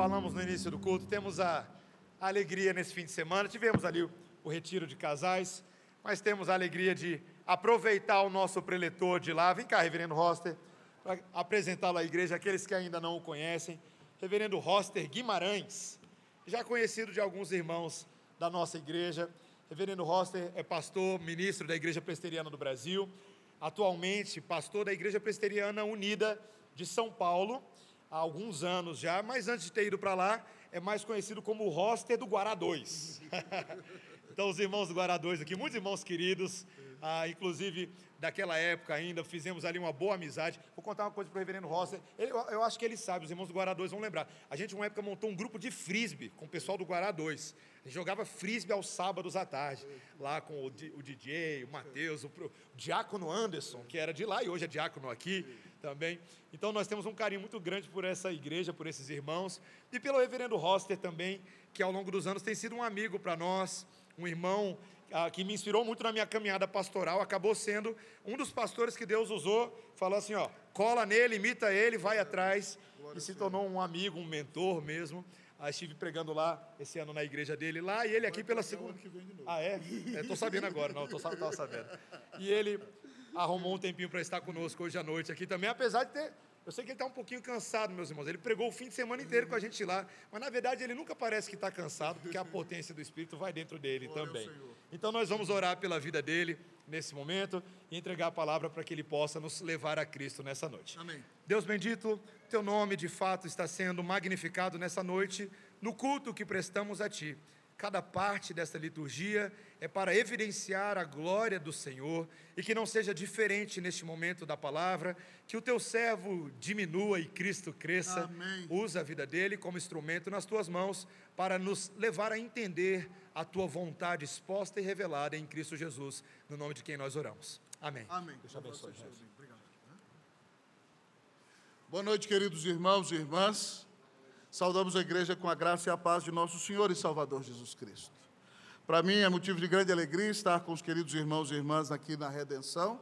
falamos no início do culto, temos a, alegria nesse fim de semana. Tivemos ali o, o retiro de casais, mas temos a alegria de aproveitar o nosso preletor de lá. Vem cá, Reverendo Roster, para apresentá-lo à igreja, aqueles que ainda não o conhecem. Reverendo Roster Guimarães, já conhecido de alguns irmãos da nossa igreja. Reverendo Roster é pastor, ministro da Igreja Presbiteriana do Brasil, atualmente pastor da Igreja Presbiteriana Unida de São Paulo há alguns anos já, mas antes de ter ido para lá, é mais conhecido como o roster do Guará 2. então, os irmãos do Guará 2 aqui, muitos irmãos queridos, ah, inclusive daquela época ainda, fizemos ali uma boa amizade. Vou contar uma coisa para o reverendo Roster, ele, eu acho que ele sabe, os irmãos do Guará 2 vão lembrar. A gente, uma época, montou um grupo de frisbee com o pessoal do Guará 2. A gente jogava frisbee aos sábados à tarde, lá com o, o DJ, o Matheus, o, o Diácono Anderson, que era de lá e hoje é diácono aqui também. Então nós temos um carinho muito grande por essa igreja, por esses irmãos e pelo reverendo Roster também, que ao longo dos anos tem sido um amigo para nós, um irmão que me inspirou muito na minha caminhada pastoral, acabou sendo um dos pastores que Deus usou, falou assim, ó, cola nele, imita ele, vai atrás, Glória e se tornou um amigo, um mentor mesmo. Ah, estive pregando lá esse ano na igreja dele lá e ele aqui pela segunda. Ah, é? Estou é, sabendo agora, não, estou sabendo. E ele arrumou um tempinho para estar conosco hoje à noite aqui também, apesar de ter. Eu sei que ele está um pouquinho cansado, meus irmãos. Ele pregou o fim de semana inteiro com a gente lá, mas na verdade ele nunca parece que está cansado, porque a potência do Espírito vai dentro dele também. Então nós vamos orar pela vida dele nesse momento e entregar a palavra para que ele possa nos levar a Cristo nessa noite. Amém. Deus bendito, teu nome de fato está sendo magnificado nessa noite, no culto que prestamos a ti. Cada parte desta liturgia é para evidenciar a glória do Senhor e que não seja diferente neste momento da palavra, que o teu servo diminua e Cristo cresça. Amém. Usa a vida dele como instrumento nas tuas mãos para nos levar a entender a tua vontade exposta e revelada em Cristo Jesus, no nome de quem nós oramos. Amém. Amém. Deus abençoe. Obrigado. Boa noite, queridos irmãos e irmãs. Saudamos a igreja com a graça e a paz de nosso Senhor e Salvador Jesus Cristo. Para mim é motivo de grande alegria estar com os queridos irmãos e irmãs aqui na Redenção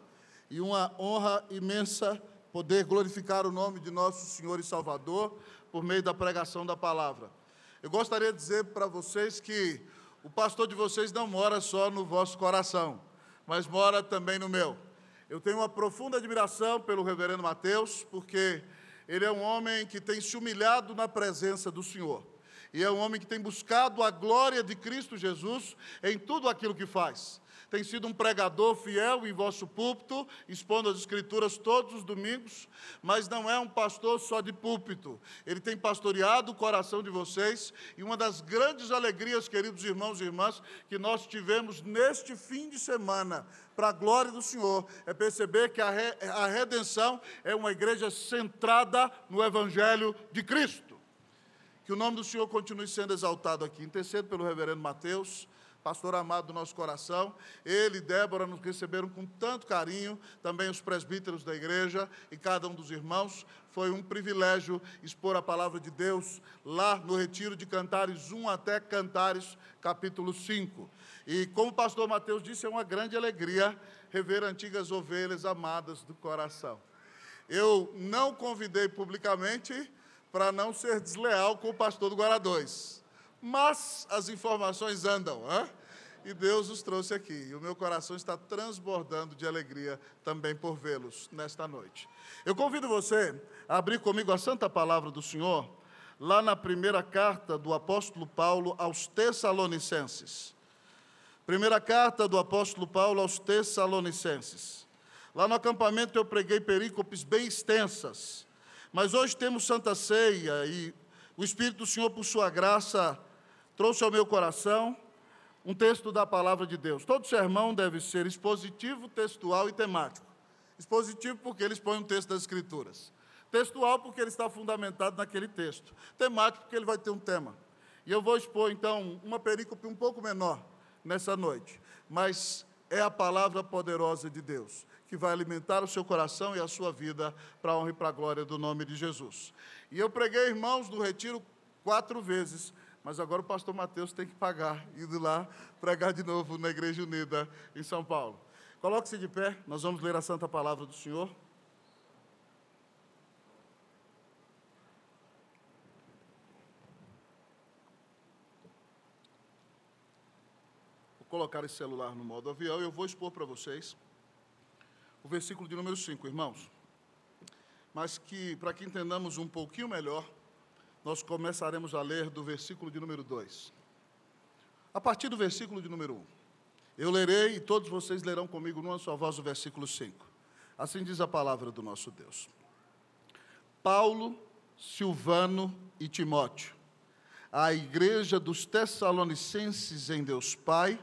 e uma honra imensa poder glorificar o nome de nosso Senhor e Salvador por meio da pregação da palavra. Eu gostaria de dizer para vocês que o pastor de vocês não mora só no vosso coração, mas mora também no meu. Eu tenho uma profunda admiração pelo reverendo Mateus, porque ele é um homem que tem se humilhado na presença do Senhor. E é um homem que tem buscado a glória de Cristo Jesus em tudo aquilo que faz. Tem sido um pregador fiel em vosso púlpito, expondo as Escrituras todos os domingos, mas não é um pastor só de púlpito. Ele tem pastoreado o coração de vocês, e uma das grandes alegrias, queridos irmãos e irmãs, que nós tivemos neste fim de semana, para a glória do Senhor, é perceber que a, re, a redenção é uma igreja centrada no Evangelho de Cristo. Que o nome do Senhor continue sendo exaltado aqui. Intercedo pelo reverendo Mateus pastor amado do nosso coração. Ele e Débora nos receberam com tanto carinho, também os presbíteros da igreja e cada um dos irmãos. Foi um privilégio expor a palavra de Deus lá no retiro de Cantares 1 até Cantares, capítulo 5. E como o pastor Mateus disse, é uma grande alegria rever antigas ovelhas amadas do coração. Eu não convidei publicamente para não ser desleal com o pastor do Guará 2. Mas as informações andam, hein? E Deus os trouxe aqui. E o meu coração está transbordando de alegria também por vê-los nesta noite. Eu convido você a abrir comigo a santa palavra do Senhor, lá na primeira carta do apóstolo Paulo aos Tessalonicenses. Primeira carta do apóstolo Paulo aos Tessalonicenses. Lá no acampamento eu preguei perícopes bem extensas, mas hoje temos Santa Ceia e o Espírito do Senhor, por sua graça, trouxe ao meu coração um texto da palavra de Deus. Todo sermão deve ser expositivo, textual e temático. Expositivo porque ele expõe um texto das Escrituras. Textual porque ele está fundamentado naquele texto. Temático porque ele vai ter um tema. E eu vou expor então uma perícope um pouco menor nessa noite, mas é a palavra poderosa de Deus que vai alimentar o seu coração e a sua vida para a honra e para a glória do nome de Jesus. E eu preguei, irmãos, no retiro quatro vezes mas agora o pastor Mateus tem que pagar, indo lá pregar de novo na Igreja Unida em São Paulo. Coloque-se de pé, nós vamos ler a Santa Palavra do Senhor. Vou colocar esse celular no modo avião e eu vou expor para vocês o versículo de número 5, irmãos. Mas que, para que entendamos um pouquinho melhor, nós começaremos a ler do versículo de número 2. A partir do versículo de número 1. Um, eu lerei e todos vocês lerão comigo numa só voz o versículo 5. Assim diz a palavra do nosso Deus. Paulo, Silvano e Timóteo, à igreja dos Tessalonicenses em Deus Pai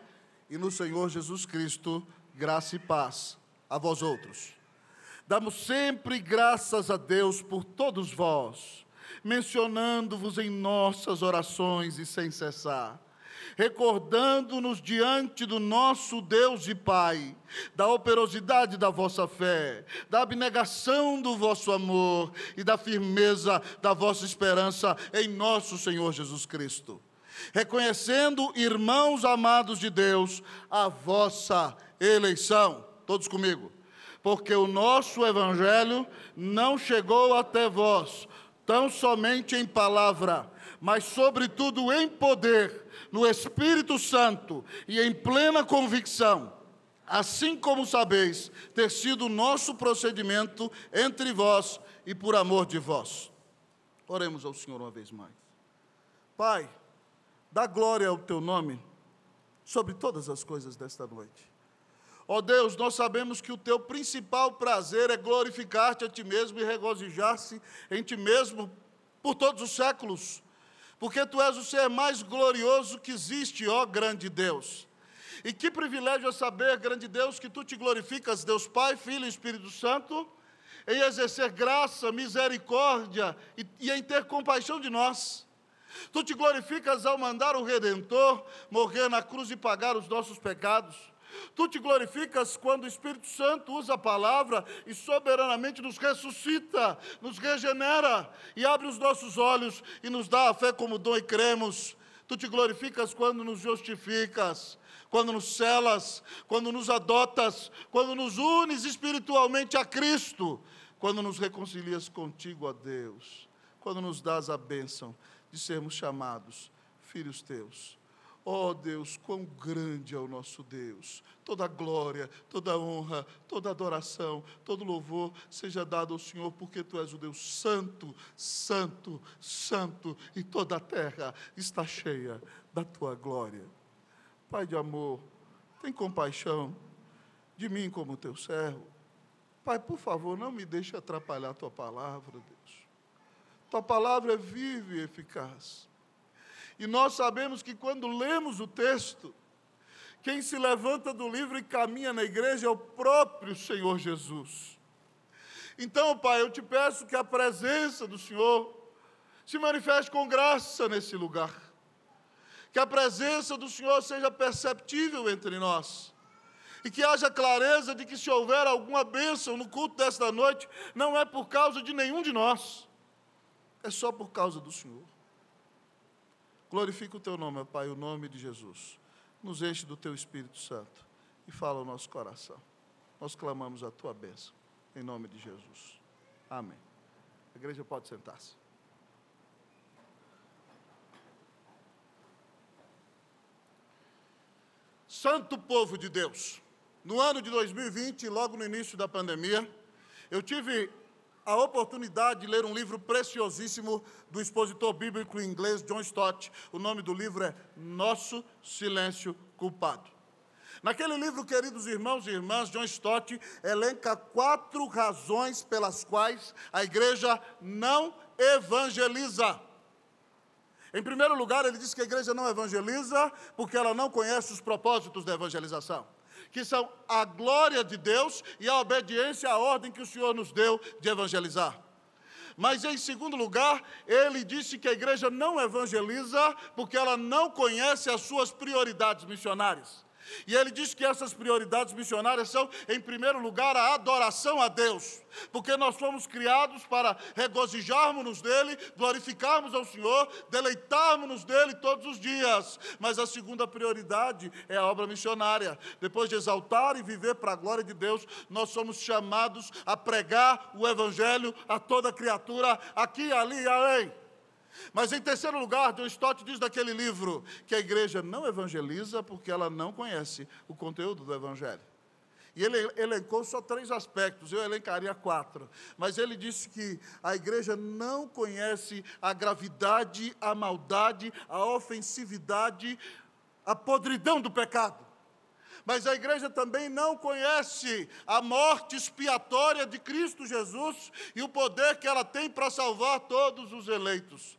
e no Senhor Jesus Cristo, graça e paz a vós outros. Damos sempre graças a Deus por todos vós, mencionando-vos em nossas orações e sem cessar recordando-nos diante do nosso Deus e Pai, da operosidade da vossa fé, da abnegação do vosso amor e da firmeza da vossa esperança em nosso Senhor Jesus Cristo. Reconhecendo, irmãos amados de Deus, a vossa eleição. Todos comigo. Porque o nosso evangelho não chegou até vós, tão somente em palavra, mas sobretudo em poder no Espírito Santo e em plena convicção, assim como sabeis ter sido nosso procedimento entre vós e por amor de vós. Oremos ao Senhor uma vez mais. Pai, dá glória ao teu nome sobre todas as coisas desta noite. Ó oh Deus, nós sabemos que o teu principal prazer é glorificar-te a ti mesmo e regozijar-se em ti mesmo por todos os séculos porque tu és o ser mais glorioso que existe, ó grande Deus. E que privilégio é saber, grande Deus, que tu te glorificas, Deus Pai, Filho e Espírito Santo, em exercer graça, misericórdia e, e em ter compaixão de nós. Tu te glorificas ao mandar o Redentor morrer na cruz e pagar os nossos pecados. Tu te glorificas quando o Espírito Santo usa a palavra e soberanamente nos ressuscita, nos regenera e abre os nossos olhos e nos dá a fé como dom e cremos. Tu te glorificas quando nos justificas, quando nos celas, quando nos adotas, quando nos unes espiritualmente a Cristo, quando nos reconcilias contigo a Deus, quando nos dás a bênção de sermos chamados filhos teus. Ó oh Deus, quão grande é o nosso Deus. Toda glória, toda honra, toda adoração, todo louvor seja dado ao Senhor, porque Tu és o Deus santo, santo, santo, e toda a terra está cheia da Tua glória. Pai de amor, tem compaixão de mim como Teu servo. Pai, por favor, não me deixe atrapalhar a Tua palavra, Deus. Tua palavra é viva e eficaz e nós sabemos que quando lemos o texto, quem se levanta do livro e caminha na igreja é o próprio Senhor Jesus. Então, Pai, eu te peço que a presença do Senhor se manifeste com graça nesse lugar. Que a presença do Senhor seja perceptível entre nós. E que haja clareza de que se houver alguma bênção no culto desta noite, não é por causa de nenhum de nós, é só por causa do Senhor. Glorifica o teu nome, Pai, o nome de Jesus. Nos enche do teu Espírito Santo e fala o nosso coração. Nós clamamos a tua bênção, em nome de Jesus. Amém. A igreja pode sentar-se. Santo povo de Deus, no ano de 2020, logo no início da pandemia, eu tive a oportunidade de ler um livro preciosíssimo do expositor bíblico inglês John Stott. O nome do livro é Nosso Silêncio Culpado. Naquele livro, queridos irmãos e irmãs, John Stott elenca quatro razões pelas quais a igreja não evangeliza. Em primeiro lugar, ele diz que a igreja não evangeliza porque ela não conhece os propósitos da evangelização que são a glória de Deus e a obediência à ordem que o Senhor nos deu de evangelizar. Mas, em segundo lugar, ele disse que a igreja não evangeliza porque ela não conhece as suas prioridades missionárias. E ele diz que essas prioridades missionárias são, em primeiro lugar, a adoração a Deus, porque nós fomos criados para regozijarmos-nos dele, glorificarmos ao Senhor, deleitarmos-nos dele todos os dias. Mas a segunda prioridade é a obra missionária. Depois de exaltar e viver para a glória de Deus, nós somos chamados a pregar o Evangelho a toda criatura, aqui, ali e além. Mas em terceiro lugar, John Stott diz naquele livro que a igreja não evangeliza porque ela não conhece o conteúdo do evangelho. E ele elencou só três aspectos, eu elencaria quatro. Mas ele disse que a igreja não conhece a gravidade, a maldade, a ofensividade, a podridão do pecado. Mas a igreja também não conhece a morte expiatória de Cristo Jesus e o poder que ela tem para salvar todos os eleitos.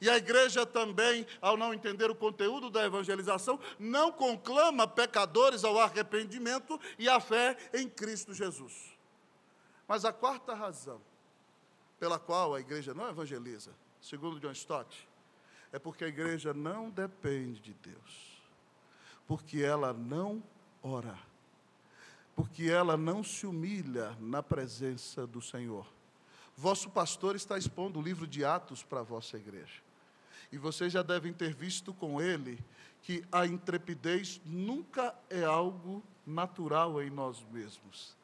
E a igreja também, ao não entender o conteúdo da evangelização, não conclama pecadores ao arrependimento e à fé em Cristo Jesus. Mas a quarta razão pela qual a igreja não evangeliza, segundo John Stott, é porque a igreja não depende de Deus, porque ela não ora, porque ela não se humilha na presença do Senhor. Vosso pastor está expondo o livro de Atos para a vossa igreja. E vocês já devem ter visto com ele que a intrepidez nunca é algo natural em nós mesmos.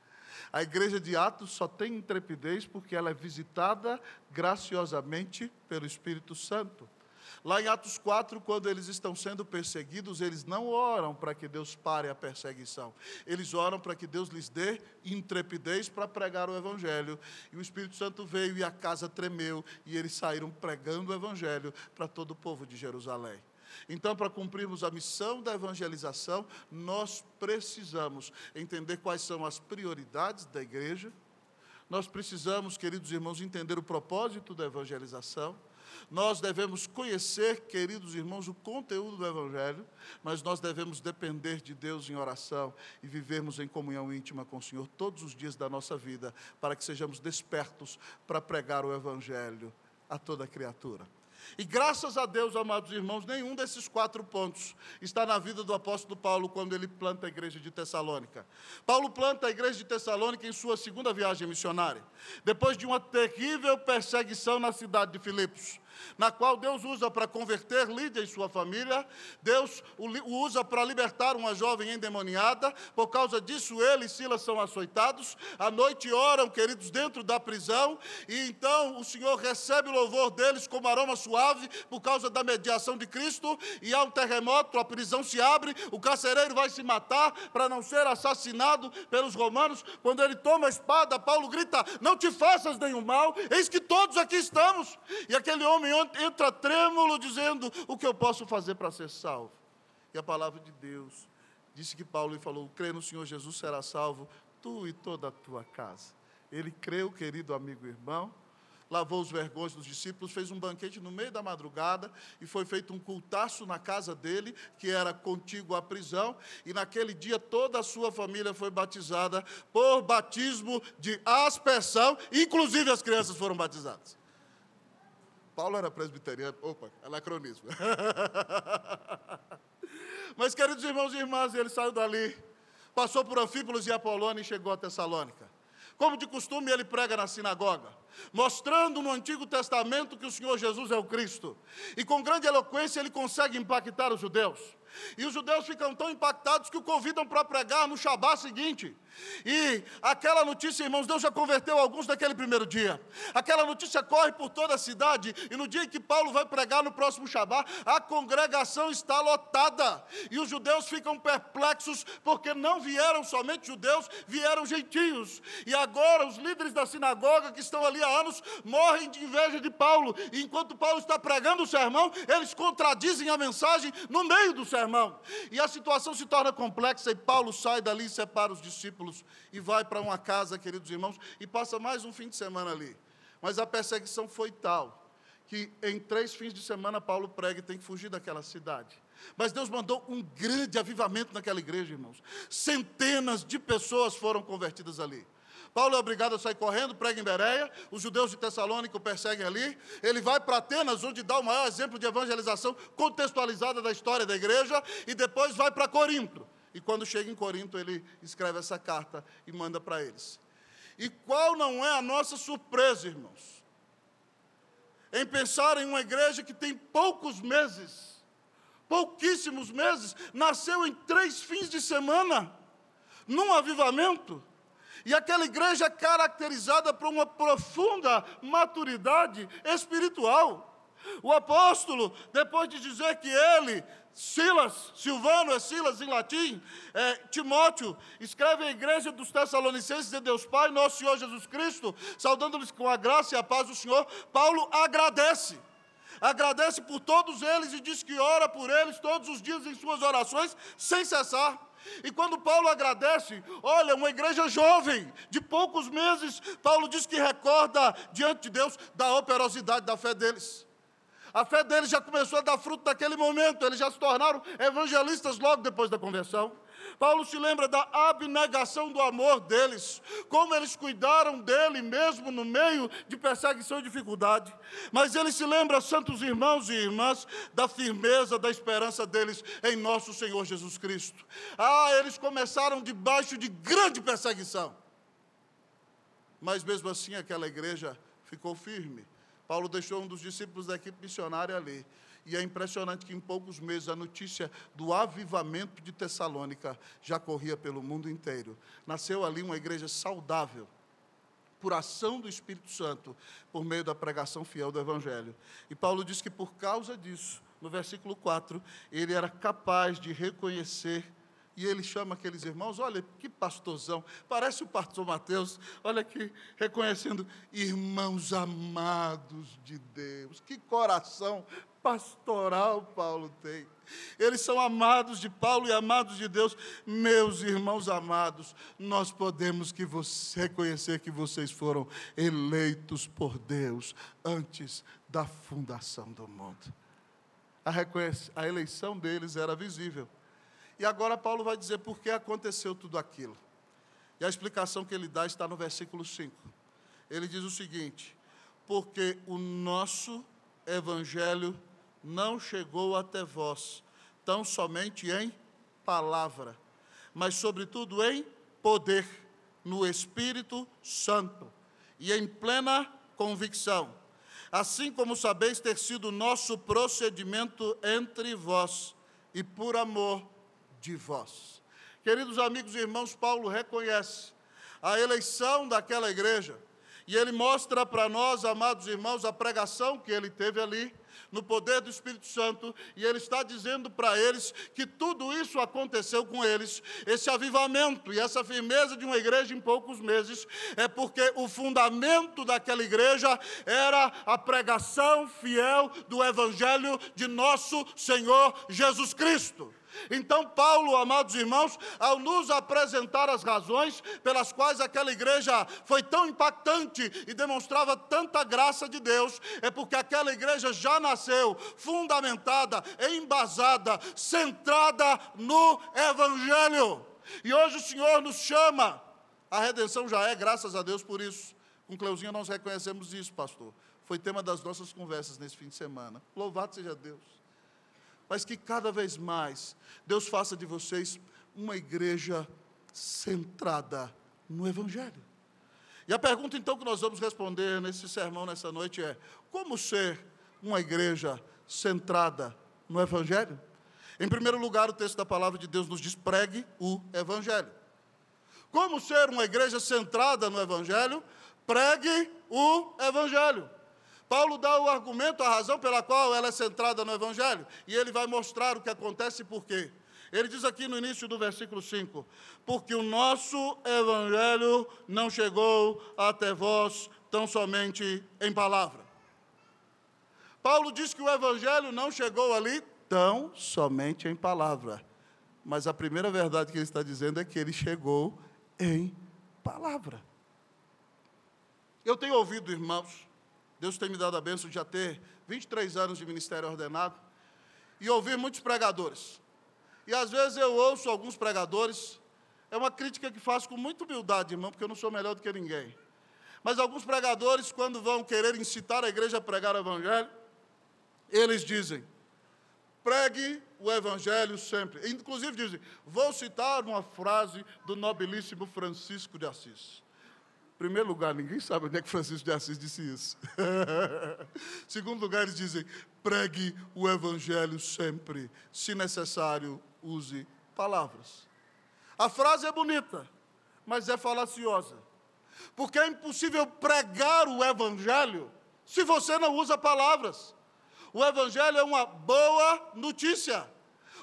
A igreja de Atos só tem intrepidez porque ela é visitada graciosamente pelo Espírito Santo. Lá em Atos 4, quando eles estão sendo perseguidos, eles não oram para que Deus pare a perseguição. Eles oram para que Deus lhes dê intrepidez para pregar o Evangelho. E o Espírito Santo veio e a casa tremeu, e eles saíram pregando o Evangelho para todo o povo de Jerusalém. Então, para cumprirmos a missão da evangelização, nós precisamos entender quais são as prioridades da igreja. Nós precisamos, queridos irmãos, entender o propósito da evangelização nós devemos conhecer, queridos irmãos, o conteúdo do Evangelho, mas nós devemos depender de Deus em oração e vivermos em comunhão íntima com o Senhor todos os dias da nossa vida, para que sejamos despertos para pregar o Evangelho a toda criatura. E graças a Deus, amados irmãos, nenhum desses quatro pontos está na vida do apóstolo Paulo quando ele planta a igreja de Tessalônica. Paulo planta a igreja de Tessalônica em sua segunda viagem missionária, depois de uma terrível perseguição na cidade de Filipos na qual Deus usa para converter Lídia e sua família, Deus o usa para libertar uma jovem endemoniada, por causa disso ele e Silas são açoitados, à noite oram, queridos, dentro da prisão, e então o Senhor recebe o louvor deles como aroma suave, por causa da mediação de Cristo, e há um terremoto, a prisão se abre, o carcereiro vai se matar para não ser assassinado pelos romanos, quando ele toma a espada, Paulo grita, não te faças nenhum mal, eis que todos aqui estamos, e aquele homem entra trêmulo dizendo: O que eu posso fazer para ser salvo? E a palavra de Deus disse que Paulo falou: Crê no Senhor Jesus, será salvo, tu e toda a tua casa. Ele creu, querido amigo e irmão, lavou os vergões dos discípulos, fez um banquete no meio da madrugada e foi feito um cultaço na casa dele, que era contíguo à prisão, e naquele dia toda a sua família foi batizada por batismo de aspersão, inclusive as crianças foram batizadas. Paulo era presbiteriano. Opa, anacronismo. Mas, queridos irmãos e irmãs, ele saiu dali, passou por Anfípolis e Apolônia e chegou a Tessalônica. Como de costume, ele prega na sinagoga, mostrando no Antigo Testamento que o Senhor Jesus é o Cristo. E com grande eloquência ele consegue impactar os judeus. E os judeus ficam tão impactados que o convidam para pregar no Shabá seguinte. E aquela notícia, irmãos, Deus já converteu alguns daquele primeiro dia. Aquela notícia corre por toda a cidade. E no dia em que Paulo vai pregar no próximo Shabá, a congregação está lotada. E os judeus ficam perplexos, porque não vieram somente judeus, vieram gentios. E agora os líderes da sinagoga que estão ali há anos morrem de inveja de Paulo. E enquanto Paulo está pregando o sermão, eles contradizem a mensagem no meio do sermão. E a situação se torna complexa e Paulo sai dali separa os discípulos e vai para uma casa, queridos irmãos, e passa mais um fim de semana ali. Mas a perseguição foi tal que em três fins de semana Paulo prega e tem que fugir daquela cidade. Mas Deus mandou um grande avivamento naquela igreja, irmãos. Centenas de pessoas foram convertidas ali. Paulo é obrigado a sair correndo, prega em Bereia, os judeus de Tessalônica o perseguem ali. Ele vai para Atenas, onde dá o maior exemplo de evangelização contextualizada da história da igreja, e depois vai para Corinto. E quando chega em Corinto, ele escreve essa carta e manda para eles. E qual não é a nossa surpresa, irmãos? Em pensar em uma igreja que tem poucos meses, pouquíssimos meses, nasceu em três fins de semana, num avivamento. E aquela igreja é caracterizada por uma profunda maturidade espiritual. O apóstolo, depois de dizer que ele, Silas, Silvano é Silas em latim, é, Timóteo, escreve à igreja dos Tessalonicenses de Deus Pai, nosso Senhor Jesus Cristo, saudando-lhes com a graça e a paz do Senhor, Paulo agradece. Agradece por todos eles e diz que ora por eles todos os dias em suas orações, sem cessar. E quando Paulo agradece, olha, uma igreja jovem, de poucos meses, Paulo diz que recorda diante de Deus da operosidade da fé deles. A fé deles já começou a dar fruto naquele momento, eles já se tornaram evangelistas logo depois da conversão. Paulo se lembra da abnegação do amor deles, como eles cuidaram dele mesmo no meio de perseguição e dificuldade. Mas ele se lembra, santos irmãos e irmãs, da firmeza, da esperança deles em nosso Senhor Jesus Cristo. Ah, eles começaram debaixo de grande perseguição. Mas mesmo assim aquela igreja ficou firme Paulo deixou um dos discípulos da equipe missionária ali. E é impressionante que em poucos meses a notícia do avivamento de Tessalônica já corria pelo mundo inteiro. Nasceu ali uma igreja saudável, por ação do Espírito Santo, por meio da pregação fiel do Evangelho. E Paulo diz que por causa disso, no versículo 4, ele era capaz de reconhecer e ele chama aqueles irmãos, olha que pastorzão, parece o pastor Mateus, olha aqui, reconhecendo, irmãos amados de Deus. Que coração pastoral Paulo tem. Eles são amados de Paulo e amados de Deus. Meus irmãos amados, nós podemos que você, reconhecer que vocês foram eleitos por Deus antes da fundação do mundo. A, a eleição deles era visível. E agora Paulo vai dizer por que aconteceu tudo aquilo. E a explicação que ele dá está no versículo 5. Ele diz o seguinte: Porque o nosso evangelho não chegou até vós, tão somente em palavra, mas sobretudo em poder, no Espírito Santo e em plena convicção. Assim como sabeis ter sido nosso procedimento entre vós, e por amor de vós. Queridos amigos e irmãos, Paulo reconhece a eleição daquela igreja e ele mostra para nós, amados irmãos, a pregação que ele teve ali, no poder do Espírito Santo, e ele está dizendo para eles que tudo isso aconteceu com eles, esse avivamento e essa firmeza de uma igreja em poucos meses, é porque o fundamento daquela igreja era a pregação fiel do Evangelho de nosso Senhor Jesus Cristo. Então, Paulo, amados irmãos, ao nos apresentar as razões pelas quais aquela igreja foi tão impactante e demonstrava tanta graça de Deus, é porque aquela igreja já nasceu fundamentada, embasada, centrada no Evangelho. E hoje o Senhor nos chama, a redenção já é, graças a Deus por isso. Com Cleuzinha nós reconhecemos isso, pastor. Foi tema das nossas conversas nesse fim de semana. Louvado seja Deus mas que cada vez mais Deus faça de vocês uma igreja centrada no Evangelho. E a pergunta então que nós vamos responder nesse sermão nessa noite é: como ser uma igreja centrada no Evangelho? Em primeiro lugar, o texto da palavra de Deus nos diz: pregue o Evangelho. Como ser uma igreja centrada no Evangelho? Pregue o Evangelho. Paulo dá o argumento, a razão pela qual ela é centrada no Evangelho, e ele vai mostrar o que acontece e por quê. Ele diz aqui no início do versículo 5: Porque o nosso Evangelho não chegou até vós tão somente em palavra. Paulo diz que o Evangelho não chegou ali tão somente em palavra. Mas a primeira verdade que ele está dizendo é que ele chegou em palavra. Eu tenho ouvido, irmãos, Deus tem me dado a bênção de já ter 23 anos de ministério ordenado e ouvir muitos pregadores. E às vezes eu ouço alguns pregadores, é uma crítica que faço com muita humildade, irmão, porque eu não sou melhor do que ninguém. Mas alguns pregadores, quando vão querer incitar a igreja a pregar o evangelho, eles dizem: pregue o evangelho sempre. Inclusive dizem: vou citar uma frase do nobilíssimo Francisco de Assis primeiro lugar, ninguém sabe onde é que Francisco de Assis disse isso. Segundo lugar, eles dizem: pregue o evangelho sempre. Se necessário, use palavras. A frase é bonita, mas é falaciosa. Porque é impossível pregar o evangelho se você não usa palavras. O Evangelho é uma boa notícia.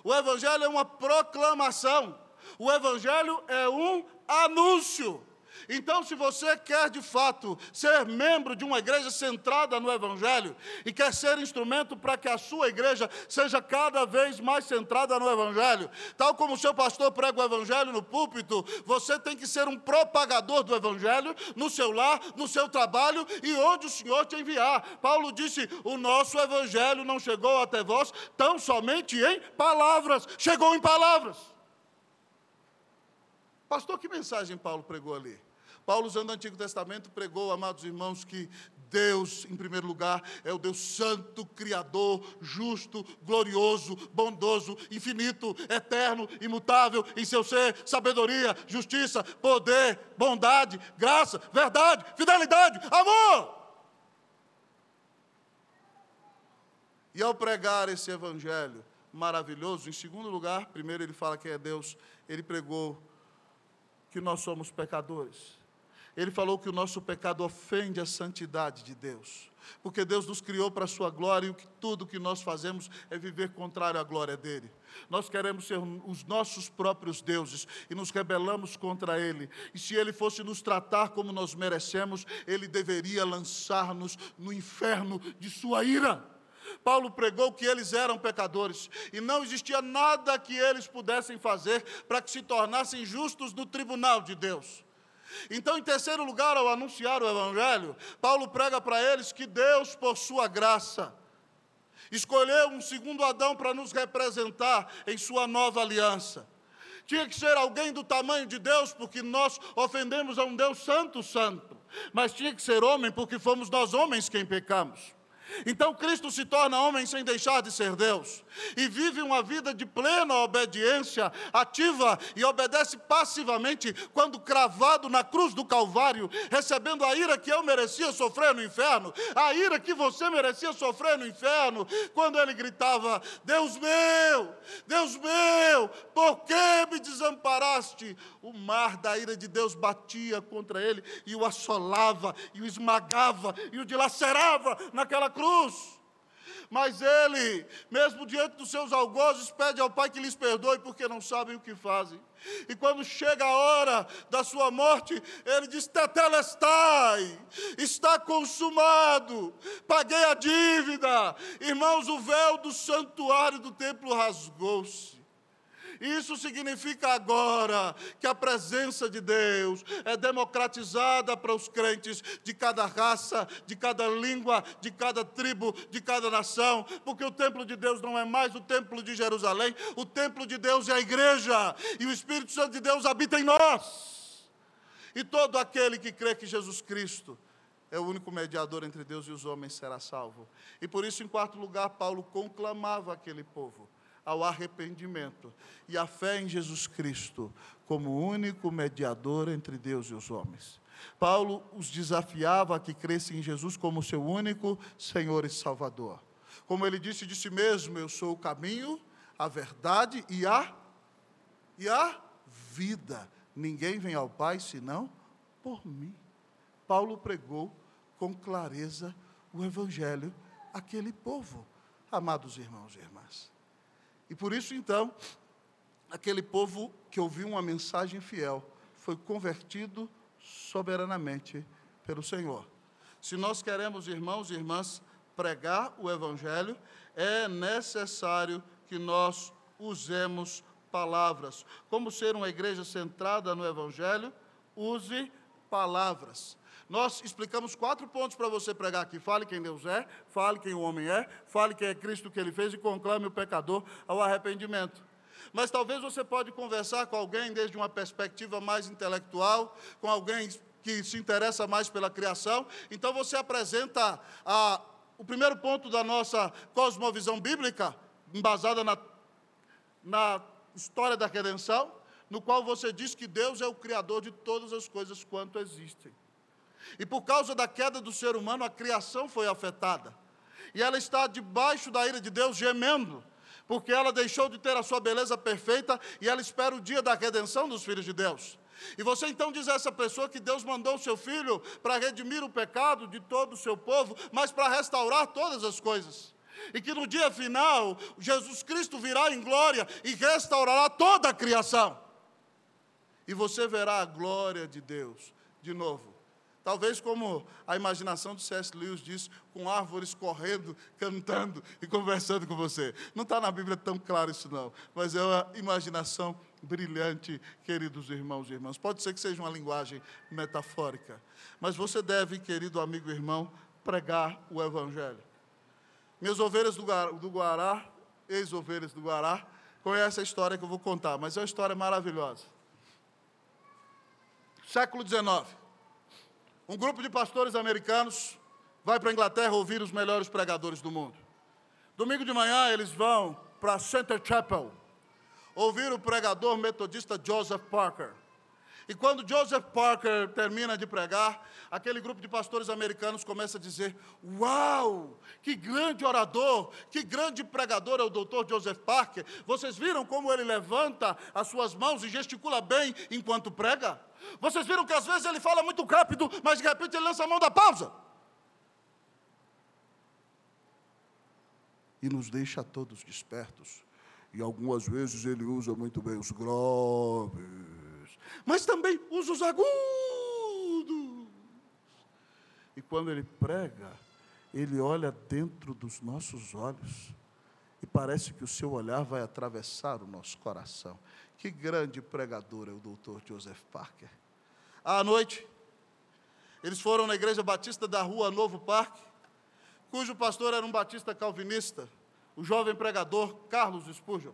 O Evangelho é uma proclamação. O Evangelho é um anúncio. Então, se você quer de fato ser membro de uma igreja centrada no Evangelho e quer ser instrumento para que a sua igreja seja cada vez mais centrada no Evangelho, tal como o seu pastor prega o Evangelho no púlpito, você tem que ser um propagador do Evangelho no seu lar, no seu trabalho e onde o Senhor te enviar. Paulo disse: O nosso Evangelho não chegou até vós tão somente em palavras, chegou em palavras. Pastor, que mensagem Paulo pregou ali? Paulo, usando o Antigo Testamento, pregou, amados irmãos, que Deus, em primeiro lugar, é o Deus santo, criador, justo, glorioso, bondoso, infinito, eterno, imutável em seu ser, sabedoria, justiça, poder, bondade, graça, verdade, fidelidade, amor. E ao pregar esse evangelho maravilhoso, em segundo lugar, primeiro ele fala que é Deus, ele pregou que nós somos pecadores. Ele falou que o nosso pecado ofende a santidade de Deus, porque Deus nos criou para a sua glória e que tudo que nós fazemos é viver contrário à glória dele. Nós queremos ser os nossos próprios deuses e nos rebelamos contra ele. E se ele fosse nos tratar como nós merecemos, ele deveria lançar-nos no inferno de sua ira. Paulo pregou que eles eram pecadores e não existia nada que eles pudessem fazer para que se tornassem justos no tribunal de Deus. Então, em terceiro lugar, ao anunciar o Evangelho, Paulo prega para eles que Deus, por sua graça, escolheu um segundo Adão para nos representar em sua nova aliança. Tinha que ser alguém do tamanho de Deus, porque nós ofendemos a um Deus santo, santo. Mas tinha que ser homem, porque fomos nós homens quem pecamos. Então Cristo se torna homem sem deixar de ser Deus e vive uma vida de plena obediência ativa e obedece passivamente quando cravado na cruz do Calvário, recebendo a ira que eu merecia sofrer no inferno, a ira que você merecia sofrer no inferno, quando ele gritava: Deus meu, Deus meu, por que me desamparaste? O mar da ira de Deus batia contra ele e o assolava, e o esmagava, e o dilacerava naquela cruz. Mas ele, mesmo diante dos seus algozes, pede ao Pai que lhes perdoe, porque não sabem o que fazem. E quando chega a hora da sua morte, ele diz: Tetelestai, está consumado, paguei a dívida. Irmãos, o véu do santuário do templo rasgou-se. Isso significa agora que a presença de Deus é democratizada para os crentes de cada raça, de cada língua, de cada tribo, de cada nação, porque o templo de Deus não é mais o templo de Jerusalém, o templo de Deus é a igreja, e o Espírito Santo de Deus habita em nós. E todo aquele que crê que Jesus Cristo é o único mediador entre Deus e os homens será salvo. E por isso, em quarto lugar, Paulo conclamava aquele povo ao arrependimento e à fé em Jesus Cristo como único mediador entre Deus e os homens. Paulo os desafiava a que crescem em Jesus como seu único Senhor e Salvador. Como ele disse de si mesmo, eu sou o caminho, a verdade e a e a vida. Ninguém vem ao Pai senão por mim. Paulo pregou com clareza o evangelho àquele povo, amados irmãos e irmãs. E por isso, então, aquele povo que ouviu uma mensagem fiel foi convertido soberanamente pelo Senhor. Se nós queremos, irmãos e irmãs, pregar o Evangelho, é necessário que nós usemos palavras. Como ser uma igreja centrada no Evangelho? Use palavras. Nós explicamos quatro pontos para você pregar aqui. Fale quem Deus é, fale quem o homem é, fale quem é Cristo que ele fez e conclame o pecador ao arrependimento. Mas talvez você pode conversar com alguém desde uma perspectiva mais intelectual, com alguém que se interessa mais pela criação. Então você apresenta a, o primeiro ponto da nossa cosmovisão bíblica, embasada na, na história da redenção, no qual você diz que Deus é o criador de todas as coisas quanto existem. E por causa da queda do ser humano, a criação foi afetada. E ela está debaixo da ira de Deus, gemendo, porque ela deixou de ter a sua beleza perfeita e ela espera o dia da redenção dos filhos de Deus. E você então diz a essa pessoa que Deus mandou o seu filho para redimir o pecado de todo o seu povo, mas para restaurar todas as coisas. e que no dia final Jesus Cristo virá em glória e restaurará toda a criação. E você verá a glória de Deus de novo. Talvez como a imaginação de C.S. Lewis diz, com árvores correndo, cantando e conversando com você. Não está na Bíblia tão claro isso não, mas é uma imaginação brilhante, queridos irmãos e irmãs. Pode ser que seja uma linguagem metafórica, mas você deve, querido amigo e irmão, pregar o Evangelho. Minhas ovelhas do Guará, ex-ovelhas do Guará, conhecem a história que eu vou contar, mas é uma história maravilhosa. Século XIX. Um grupo de pastores americanos vai para a Inglaterra ouvir os melhores pregadores do mundo. Domingo de manhã eles vão para Center Chapel ouvir o pregador metodista Joseph Parker. E quando Joseph Parker termina de pregar, aquele grupo de pastores americanos começa a dizer: Uau, que grande orador, que grande pregador é o doutor Joseph Parker. Vocês viram como ele levanta as suas mãos e gesticula bem enquanto prega? Vocês viram que às vezes ele fala muito rápido, mas de repente ele lança a mão da pausa. E nos deixa todos despertos. E algumas vezes ele usa muito bem os graves mas também usa os agudos. E quando ele prega, ele olha dentro dos nossos olhos e parece que o seu olhar vai atravessar o nosso coração. Que grande pregador é o doutor Joseph Parker. À noite, eles foram na igreja batista da rua Novo Parque, cujo pastor era um batista calvinista, o jovem pregador Carlos Spurgeon.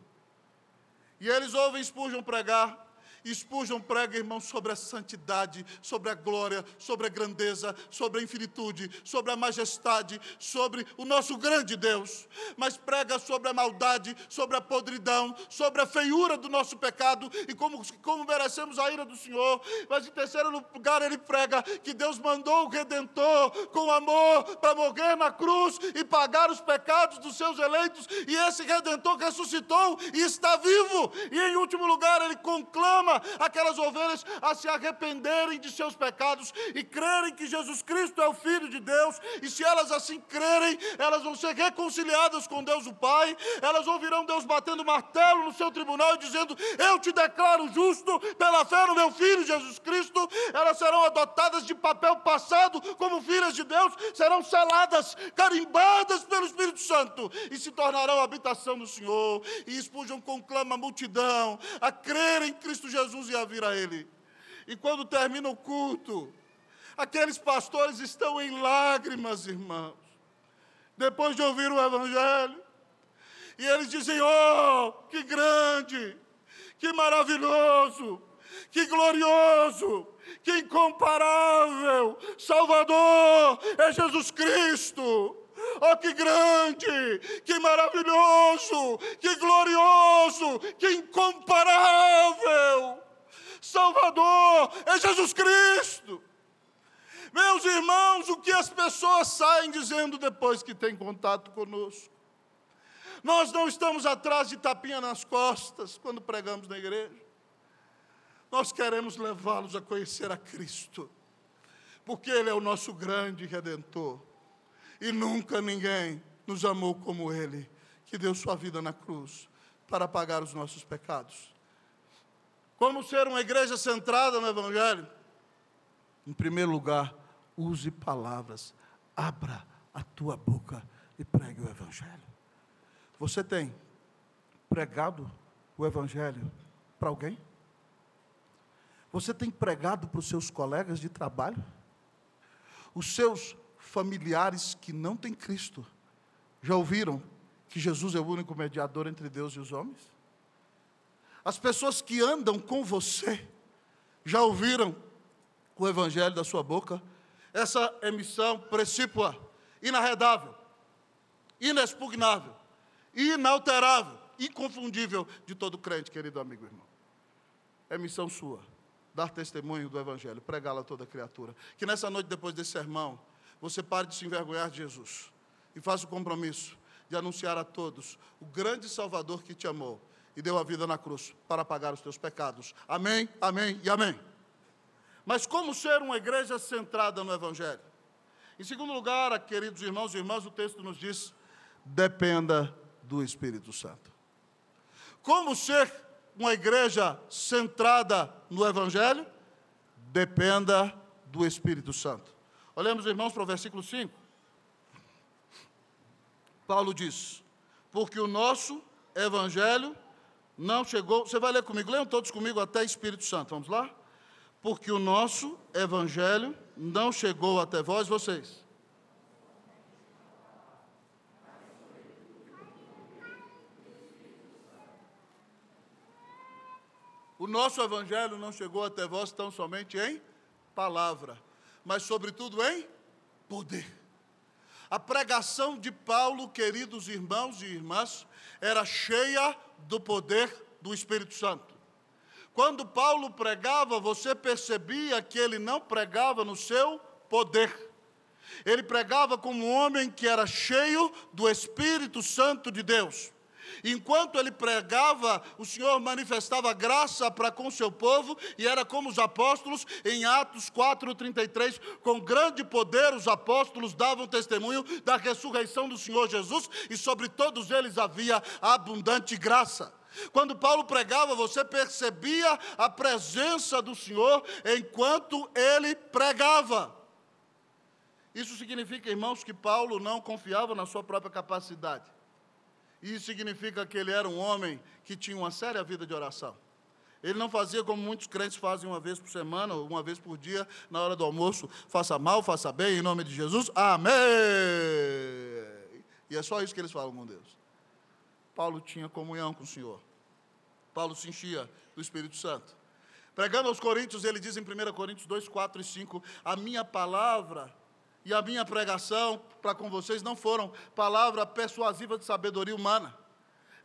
E eles ouvem Spurgeon pregar Spurgeon prega, irmão, sobre a santidade, sobre a glória, sobre a grandeza, sobre a infinitude, sobre a majestade, sobre o nosso grande Deus. Mas prega sobre a maldade, sobre a podridão, sobre a feiura do nosso pecado e como, como merecemos a ira do Senhor. Mas em terceiro lugar, ele prega que Deus mandou o Redentor com amor para morrer na cruz e pagar os pecados dos seus eleitos. E esse Redentor ressuscitou e está vivo. E em último lugar, ele conclama aquelas ovelhas a se arrependerem de seus pecados e crerem que Jesus Cristo é o Filho de Deus, e se elas assim crerem, elas vão ser reconciliadas com Deus o Pai, elas ouvirão Deus batendo martelo no seu tribunal e dizendo: Eu te declaro justo pela fé no meu Filho Jesus Cristo, elas serão adotadas de papel passado como filhas de Deus, serão seladas, carimbadas pelo Espírito Santo e se tornarão habitação do Senhor. E Spurgeon conclama a multidão a crer em Cristo Jesus Jesus ia vir a ele. E quando termina o culto, aqueles pastores estão em lágrimas, irmãos, depois de ouvir o Evangelho. E eles dizem: Oh, que grande, que maravilhoso, que glorioso, que incomparável Salvador é Jesus Cristo. Oh, que grande, que maravilhoso, que glorioso, que incomparável. Salvador é Jesus Cristo. Meus irmãos, o que as pessoas saem dizendo depois que têm contato conosco? Nós não estamos atrás de tapinha nas costas quando pregamos na igreja. Nós queremos levá-los a conhecer a Cristo, porque Ele é o nosso grande redentor e nunca ninguém nos amou como Ele, que deu sua vida na cruz para pagar os nossos pecados. Como ser uma igreja centrada no Evangelho? Em primeiro lugar, use palavras, abra a tua boca e pregue o Evangelho. Você tem pregado o Evangelho para alguém? Você tem pregado para os seus colegas de trabalho? Os seus familiares que não têm Cristo já ouviram que Jesus é o único mediador entre Deus e os homens? As pessoas que andam com você já ouviram o evangelho da sua boca? Essa emissão precípua, inarredável, inexpugnável, inalterável, inconfundível de todo crente, querido amigo e irmão. É missão sua, dar testemunho do Evangelho, pregá-la a toda criatura. Que nessa noite, depois desse sermão, você pare de se envergonhar de Jesus e faça o compromisso de anunciar a todos o grande Salvador que te amou e deu a vida na cruz para pagar os teus pecados. Amém, amém e amém. Mas como ser uma igreja centrada no Evangelho? Em segundo lugar, queridos irmãos e irmãs, o texto nos diz: dependa do Espírito Santo. Como ser uma igreja centrada no Evangelho? Dependa do Espírito Santo. Olhemos, irmãos, para o versículo 5. Paulo diz: Porque o nosso Evangelho não chegou. Você vai ler comigo, leiam todos comigo até Espírito Santo, vamos lá? Porque o nosso Evangelho não chegou até vós, vocês O nosso evangelho não chegou até vós tão somente em palavra, mas sobretudo em poder. A pregação de Paulo, queridos irmãos e irmãs, era cheia do poder do Espírito Santo. Quando Paulo pregava, você percebia que ele não pregava no seu poder. Ele pregava como um homem que era cheio do Espírito Santo de Deus. Enquanto ele pregava, o Senhor manifestava graça para com o seu povo, e era como os apóstolos, em Atos 4,33, com grande poder os apóstolos davam testemunho da ressurreição do Senhor Jesus, e sobre todos eles havia abundante graça. Quando Paulo pregava, você percebia a presença do Senhor enquanto ele pregava. Isso significa, irmãos, que Paulo não confiava na sua própria capacidade. Isso significa que ele era um homem que tinha uma séria vida de oração. Ele não fazia como muitos crentes fazem uma vez por semana, ou uma vez por dia, na hora do almoço, faça mal, faça bem, em nome de Jesus, amém. E é só isso que eles falam com Deus. Paulo tinha comunhão com o Senhor. Paulo se enchia do Espírito Santo. Pregando aos Coríntios, ele diz em 1 Coríntios 2, 4 e 5: A minha palavra e a minha pregação para com vocês não foram palavra persuasiva de sabedoria humana,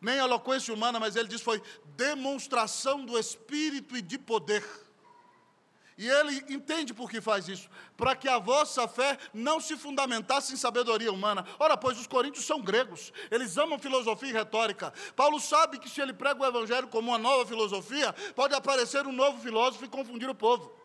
nem eloquência humana, mas ele diz foi demonstração do Espírito e de poder. E ele entende por que faz isso, para que a vossa fé não se fundamentasse em sabedoria humana. Ora, pois os coríntios são gregos, eles amam filosofia e retórica. Paulo sabe que se ele prega o evangelho como uma nova filosofia, pode aparecer um novo filósofo e confundir o povo.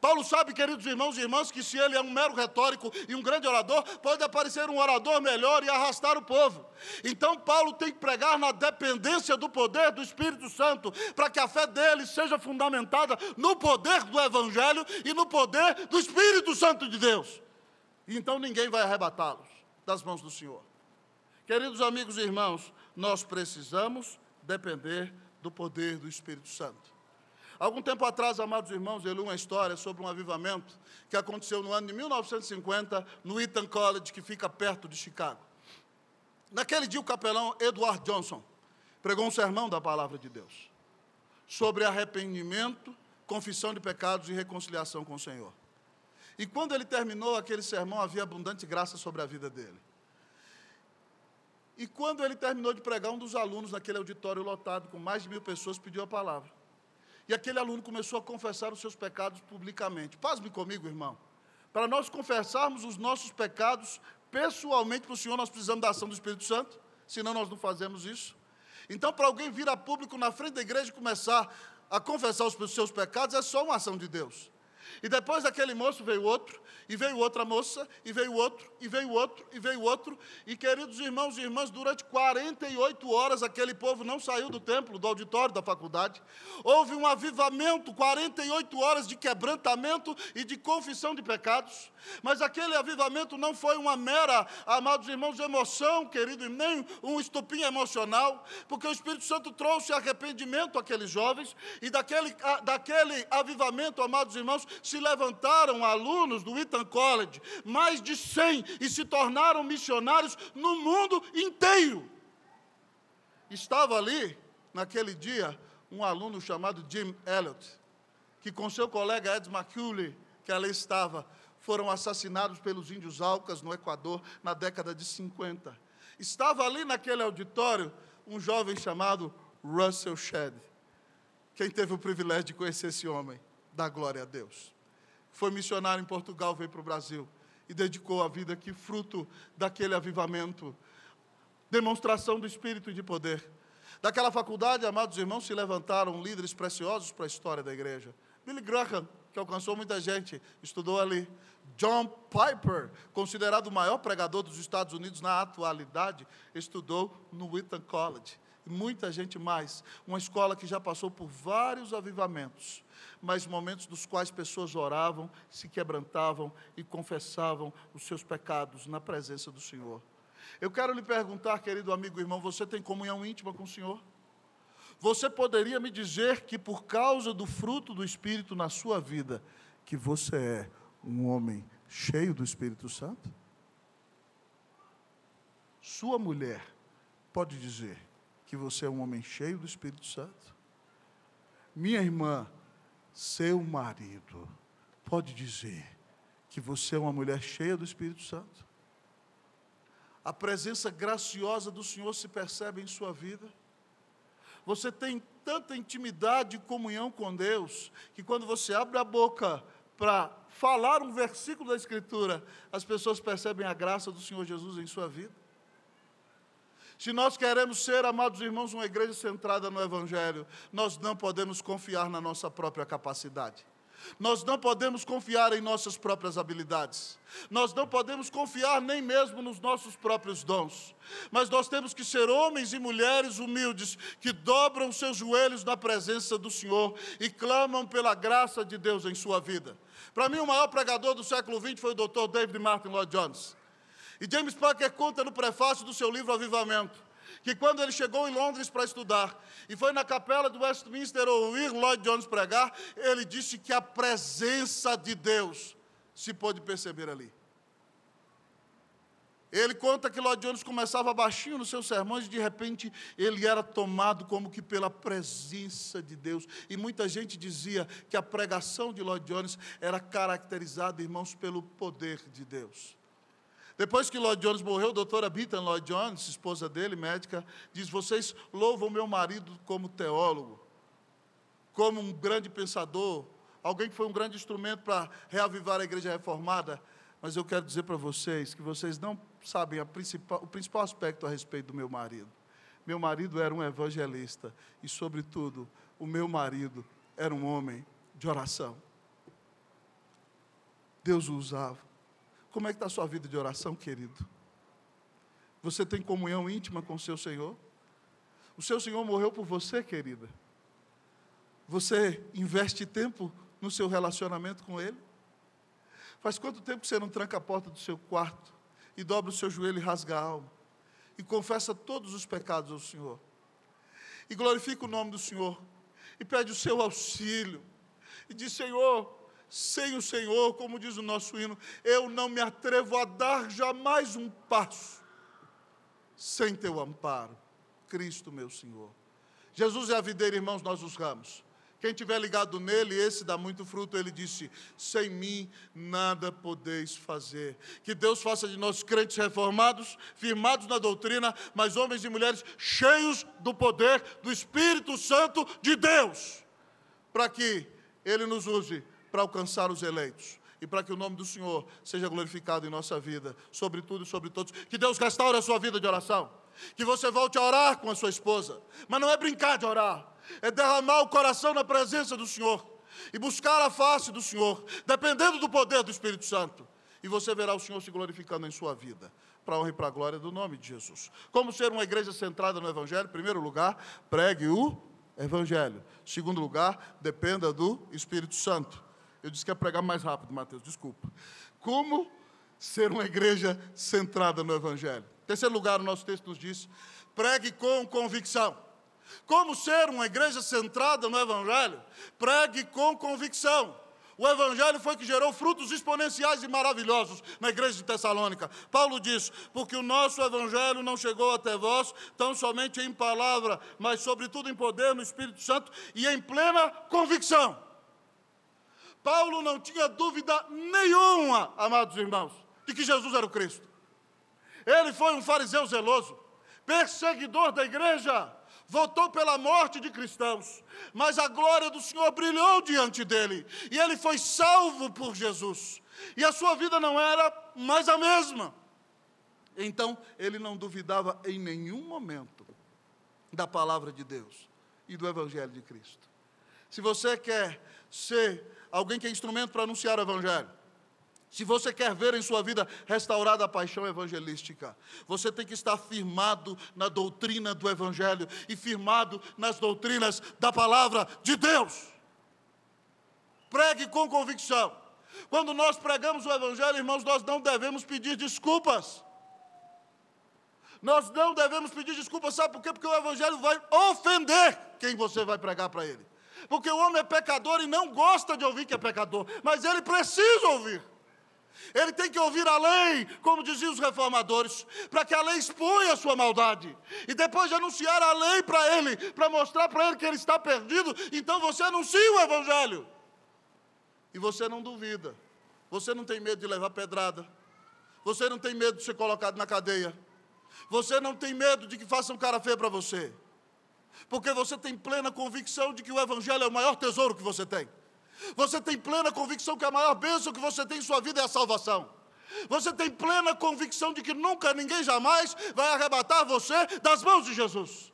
Paulo sabe, queridos irmãos e irmãs, que se ele é um mero retórico e um grande orador, pode aparecer um orador melhor e arrastar o povo. Então, Paulo tem que pregar na dependência do poder do Espírito Santo, para que a fé dele seja fundamentada no poder do Evangelho e no poder do Espírito Santo de Deus. E então ninguém vai arrebatá-los das mãos do Senhor. Queridos amigos e irmãos, nós precisamos depender do poder do Espírito Santo. Algum tempo atrás, amados irmãos, eu li uma história sobre um avivamento que aconteceu no ano de 1950 no Eton College, que fica perto de Chicago. Naquele dia, o capelão Edward Johnson pregou um sermão da palavra de Deus sobre arrependimento, confissão de pecados e reconciliação com o Senhor. E quando ele terminou aquele sermão, havia abundante graça sobre a vida dele. E quando ele terminou de pregar, um dos alunos naquele auditório lotado, com mais de mil pessoas, pediu a palavra. E aquele aluno começou a confessar os seus pecados publicamente. Pasme comigo, irmão. Para nós confessarmos os nossos pecados pessoalmente para o Senhor, nós precisamos da ação do Espírito Santo, senão nós não fazemos isso. Então, para alguém vir a público na frente da igreja e começar a confessar os seus pecados, é só uma ação de Deus. E depois daquele moço veio outro, e veio outra moça, e veio outro, e veio outro, e veio outro. E queridos irmãos e irmãs, durante 48 horas aquele povo não saiu do templo, do auditório da faculdade. Houve um avivamento, 48 horas de quebrantamento e de confissão de pecados. Mas aquele avivamento não foi uma mera, amados irmãos, emoção, querido, nem um estupim emocional, porque o Espírito Santo trouxe arrependimento àqueles jovens, e daquele, daquele avivamento, amados irmãos, se levantaram alunos do Eton College, mais de 100, e se tornaram missionários no mundo inteiro. Estava ali, naquele dia, um aluno chamado Jim Elliot, que com seu colega Ed McCulley, que ali estava, foram assassinados pelos índios Alcas no Equador na década de 50. Estava ali naquele auditório um jovem chamado Russell Shedd. Quem teve o privilégio de conhecer esse homem? Dá glória a Deus. Foi missionário em Portugal, veio para o Brasil e dedicou a vida aqui, fruto daquele avivamento, demonstração do Espírito de poder. Daquela faculdade, amados irmãos, se levantaram líderes preciosos para a história da igreja. Billy Graham, que alcançou muita gente, estudou ali. John Piper, considerado o maior pregador dos Estados Unidos na atualidade, estudou no Wheaton College. E muita gente mais. Uma escola que já passou por vários avivamentos, mas momentos dos quais pessoas oravam, se quebrantavam e confessavam os seus pecados na presença do Senhor. Eu quero lhe perguntar, querido amigo irmão, você tem comunhão íntima com o Senhor? Você poderia me dizer que por causa do fruto do Espírito na sua vida, que você é um homem cheio do Espírito Santo? Sua mulher pode dizer que você é um homem cheio do Espírito Santo? Minha irmã, seu marido pode dizer que você é uma mulher cheia do Espírito Santo? A presença graciosa do Senhor se percebe em sua vida? Você tem tanta intimidade e comunhão com Deus que quando você abre a boca para falar um versículo da Escritura, as pessoas percebem a graça do Senhor Jesus em sua vida. Se nós queremos ser, amados irmãos, uma igreja centrada no Evangelho, nós não podemos confiar na nossa própria capacidade. Nós não podemos confiar em nossas próprias habilidades. Nós não podemos confiar nem mesmo nos nossos próprios dons. Mas nós temos que ser homens e mulheres humildes que dobram seus joelhos na presença do Senhor e clamam pela graça de Deus em sua vida. Para mim, o maior pregador do século XX foi o Dr. David Martin Lloyd Jones. E James Parker conta no prefácio do seu livro Avivamento que quando ele chegou em Londres para estudar e foi na capela do Westminster ouvir Lloyd Jones pregar, ele disse que a presença de Deus se pôde perceber ali. Ele conta que Lloyd Jones começava baixinho nos seus sermões e de repente ele era tomado como que pela presença de Deus. E muita gente dizia que a pregação de Lloyd Jones era caracterizada, irmãos, pelo poder de Deus. Depois que Lloyd Jones morreu, a doutora Beaton Lloyd Jones, esposa dele, médica, diz: Vocês louvam meu marido como teólogo, como um grande pensador, alguém que foi um grande instrumento para reavivar a igreja reformada. Mas eu quero dizer para vocês que vocês não sabem principal, o principal aspecto a respeito do meu marido. Meu marido era um evangelista e, sobretudo, o meu marido era um homem de oração. Deus o usava. Como é que está a sua vida de oração, querido? Você tem comunhão íntima com o seu Senhor? O seu Senhor morreu por você, querida. Você investe tempo no seu relacionamento com Ele? Faz quanto tempo que você não tranca a porta do seu quarto e dobra o seu joelho e rasga a alma e confessa todos os pecados ao Senhor? E glorifica o nome do Senhor e pede o seu auxílio e diz: Senhor, sem o Senhor, como diz o nosso hino, eu não me atrevo a dar jamais um passo sem teu amparo, Cristo meu Senhor. Jesus é a videira, irmãos, nós os ramos. Quem tiver ligado nele, esse dá muito fruto. Ele disse: Sem mim nada podeis fazer. Que Deus faça de nós crentes reformados, firmados na doutrina, mas homens e mulheres cheios do poder do Espírito Santo de Deus, para que Ele nos use para alcançar os eleitos e para que o nome do Senhor seja glorificado em nossa vida, sobre tudo e sobre todos. Que Deus restaure a sua vida de oração. Que você volte a orar com a sua esposa. Mas não é brincar de orar, é derramar o coração na presença do Senhor e buscar a face do Senhor, dependendo do poder do Espírito Santo. E você verá o Senhor se glorificando em sua vida, para a honra e para a glória do nome de Jesus. Como ser uma igreja centrada no Evangelho? Primeiro lugar, pregue o Evangelho. Segundo lugar, dependa do Espírito Santo. Eu disse que ia pregar mais rápido, Mateus, desculpa. Como ser uma igreja centrada no Evangelho? Em terceiro lugar, o nosso texto nos diz: pregue com convicção. Como ser uma igreja centrada no Evangelho? Pregue com convicção. O Evangelho foi que gerou frutos exponenciais e maravilhosos na igreja de Tessalônica. Paulo diz: Porque o nosso Evangelho não chegou até vós tão somente em palavra, mas sobretudo em poder no Espírito Santo e em plena convicção. Paulo não tinha dúvida nenhuma, amados irmãos, de que Jesus era o Cristo. Ele foi um fariseu zeloso, perseguidor da igreja, votou pela morte de cristãos, mas a glória do Senhor brilhou diante dele, e ele foi salvo por Jesus, e a sua vida não era mais a mesma. Então, ele não duvidava em nenhum momento da palavra de Deus e do Evangelho de Cristo. Se você quer ser alguém que é instrumento para anunciar o Evangelho. Se você quer ver em sua vida restaurada a paixão evangelística, você tem que estar firmado na doutrina do Evangelho e firmado nas doutrinas da palavra de Deus. Pregue com convicção. Quando nós pregamos o Evangelho, irmãos, nós não devemos pedir desculpas. Nós não devemos pedir desculpas, sabe por quê? Porque o Evangelho vai ofender quem você vai pregar para ele. Porque o homem é pecador e não gosta de ouvir que é pecador, mas ele precisa ouvir. Ele tem que ouvir a lei, como diziam os reformadores, para que a lei exponha a sua maldade. E depois de anunciar a lei para ele, para mostrar para ele que ele está perdido, então você anuncia o Evangelho. E você não duvida. Você não tem medo de levar pedrada. Você não tem medo de ser colocado na cadeia. Você não tem medo de que façam cara feia para você. Porque você tem plena convicção de que o Evangelho é o maior tesouro que você tem. Você tem plena convicção que a maior bênção que você tem em sua vida é a salvação. Você tem plena convicção de que nunca, ninguém jamais vai arrebatar você das mãos de Jesus.